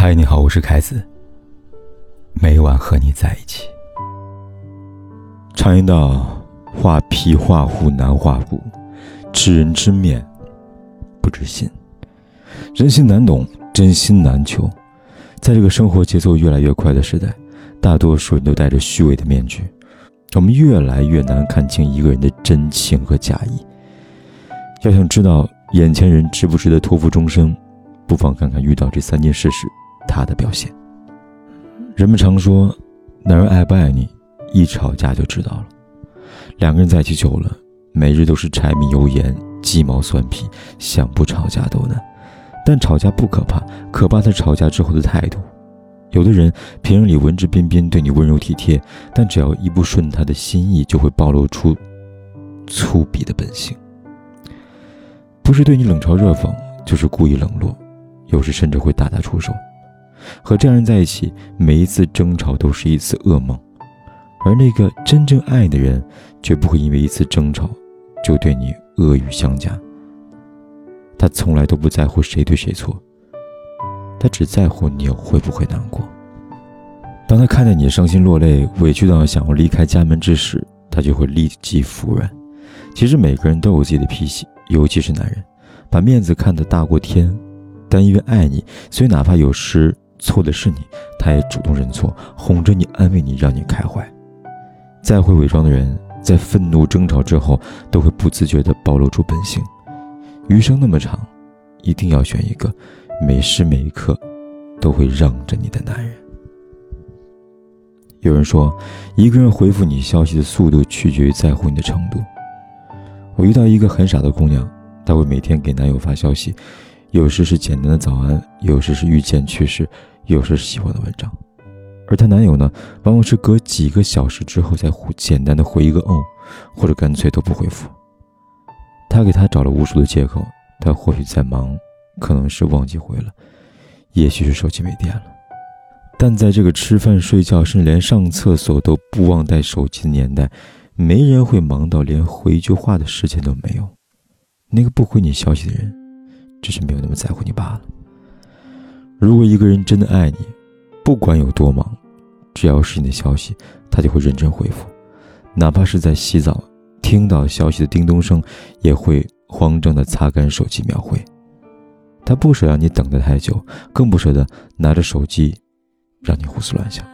嗨，你好，我是凯子。每晚和你在一起。常言道：“画皮画虎难画骨，知人知面不知心。”人心难懂，真心难求。在这个生活节奏越来越快的时代，大多数人都戴着虚伪的面具，我们越来越难看清一个人的真情和假意。要想知道眼前人值不值得托付终生，不妨看看遇到这三件事时他的表现。人们常说，男人爱不爱你，一吵架就知道了。两个人在一起久了，每日都是柴米油盐、鸡毛蒜皮，想不吵架都难。但吵架不可怕，可怕的吵架之后的态度。有的人平日里文质彬彬，对你温柔体贴，但只要一不顺他的心意，就会暴露出粗鄙的本性。不是对你冷嘲热讽，就是故意冷落，有时甚至会大打出手。和这样人在一起，每一次争吵都是一次噩梦，而那个真正爱的人，绝不会因为一次争吵就对你恶语相加。他从来都不在乎谁对谁错，他只在乎你会不会难过。当他看见你伤心落泪、委屈到想要离开家门之时，他就会立即服软。其实每个人都有自己的脾气，尤其是男人，把面子看得大过天，但因为爱你，所以哪怕有时。错的是你，他也主动认错，哄着你，安慰你，让你开怀。再会伪装的人，在愤怒争吵之后，都会不自觉地暴露出本性。余生那么长，一定要选一个每时每刻都会让着你的男人。有人说，一个人回复你消息的速度取决于在乎你的程度。我遇到一个很傻的姑娘，她会每天给男友发消息。有时是简单的早安，有时是遇见趣事，有时是喜欢的文章，而她男友呢，往往是隔几个小时之后再回简单的回一个哦，或者干脆都不回复。他给她找了无数的借口，他或许在忙，可能是忘记回了，也许是手机没电了。但在这个吃饭、睡觉，甚至连上厕所都不忘带手机的年代，没人会忙到连回一句话的时间都没有。那个不回你消息的人。只是没有那么在乎你罢了。如果一个人真的爱你，不管有多忙，只要是你的消息，他就会认真回复，哪怕是在洗澡，听到消息的叮咚声，也会慌张的擦干手机秒回。他不舍让你等得太久，更不舍得拿着手机让你胡思乱想。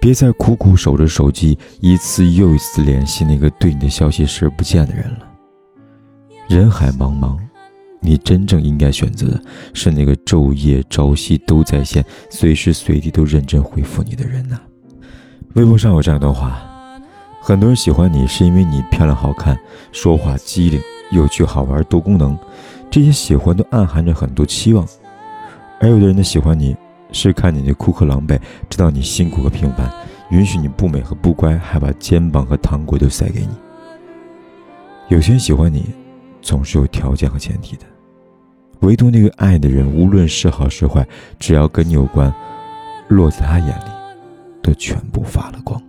别再苦苦守着手机，一次又一次联系那个对你的消息视而不见的人了。人海茫茫。你真正应该选择的是那个昼夜朝夕都在线、随时随地都认真回复你的人呐。微博上有这样一段话：很多人喜欢你是因为你漂亮好看、说话机灵、有趣好玩、多功能，这些喜欢都暗含着很多期望；而有的人的喜欢你是看你的哭和狼狈，知道你辛苦和平凡，允许你不美和不乖，还把肩膀和糖果都塞给你。有些人喜欢你，总是有条件和前提的。唯独那个爱的人，无论是好是坏，只要跟你有关，落在他眼里，都全部发了光。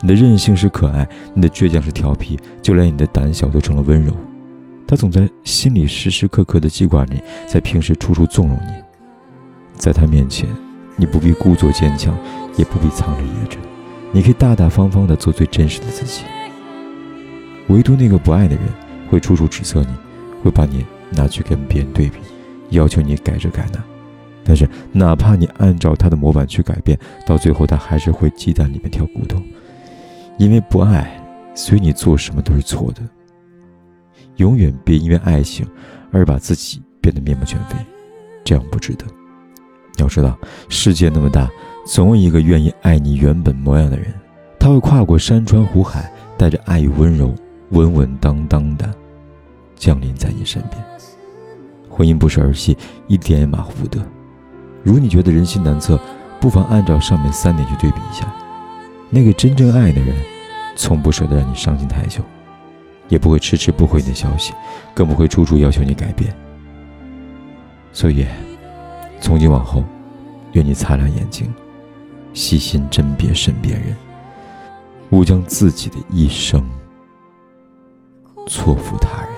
你的任性是可爱，你的倔强是调皮，就连你的胆小都成了温柔。他总在心里时时刻刻的记挂你，在平时处处纵容你。在他面前，你不必故作坚强，也不必藏着掖着，你可以大大方方的做最真实的自己。唯独那个不爱的人，会处处指责你，会把你。拿去跟别人对比，要求你改这改那，但是哪怕你按照他的模板去改变，到最后他还是会鸡蛋里面挑骨头，因为不爱，所以你做什么都是错的。永远别因为爱情而把自己变得面目全非，这样不值得。要知道，世界那么大，总有一个愿意爱你原本模样的人，他会跨过山川湖海，带着爱与温柔，稳稳当当的降临在你身边。婚姻不是儿戏，一点也马虎不得。如果你觉得人心难测，不妨按照上面三点去对比一下。那个真正爱的人，从不舍得让你伤心太久，也不会迟迟不回你的消息，更不会处处要求你改变。所以，从今往后，愿你擦亮眼睛，细心甄别身边人，勿将自己的一生错付他人。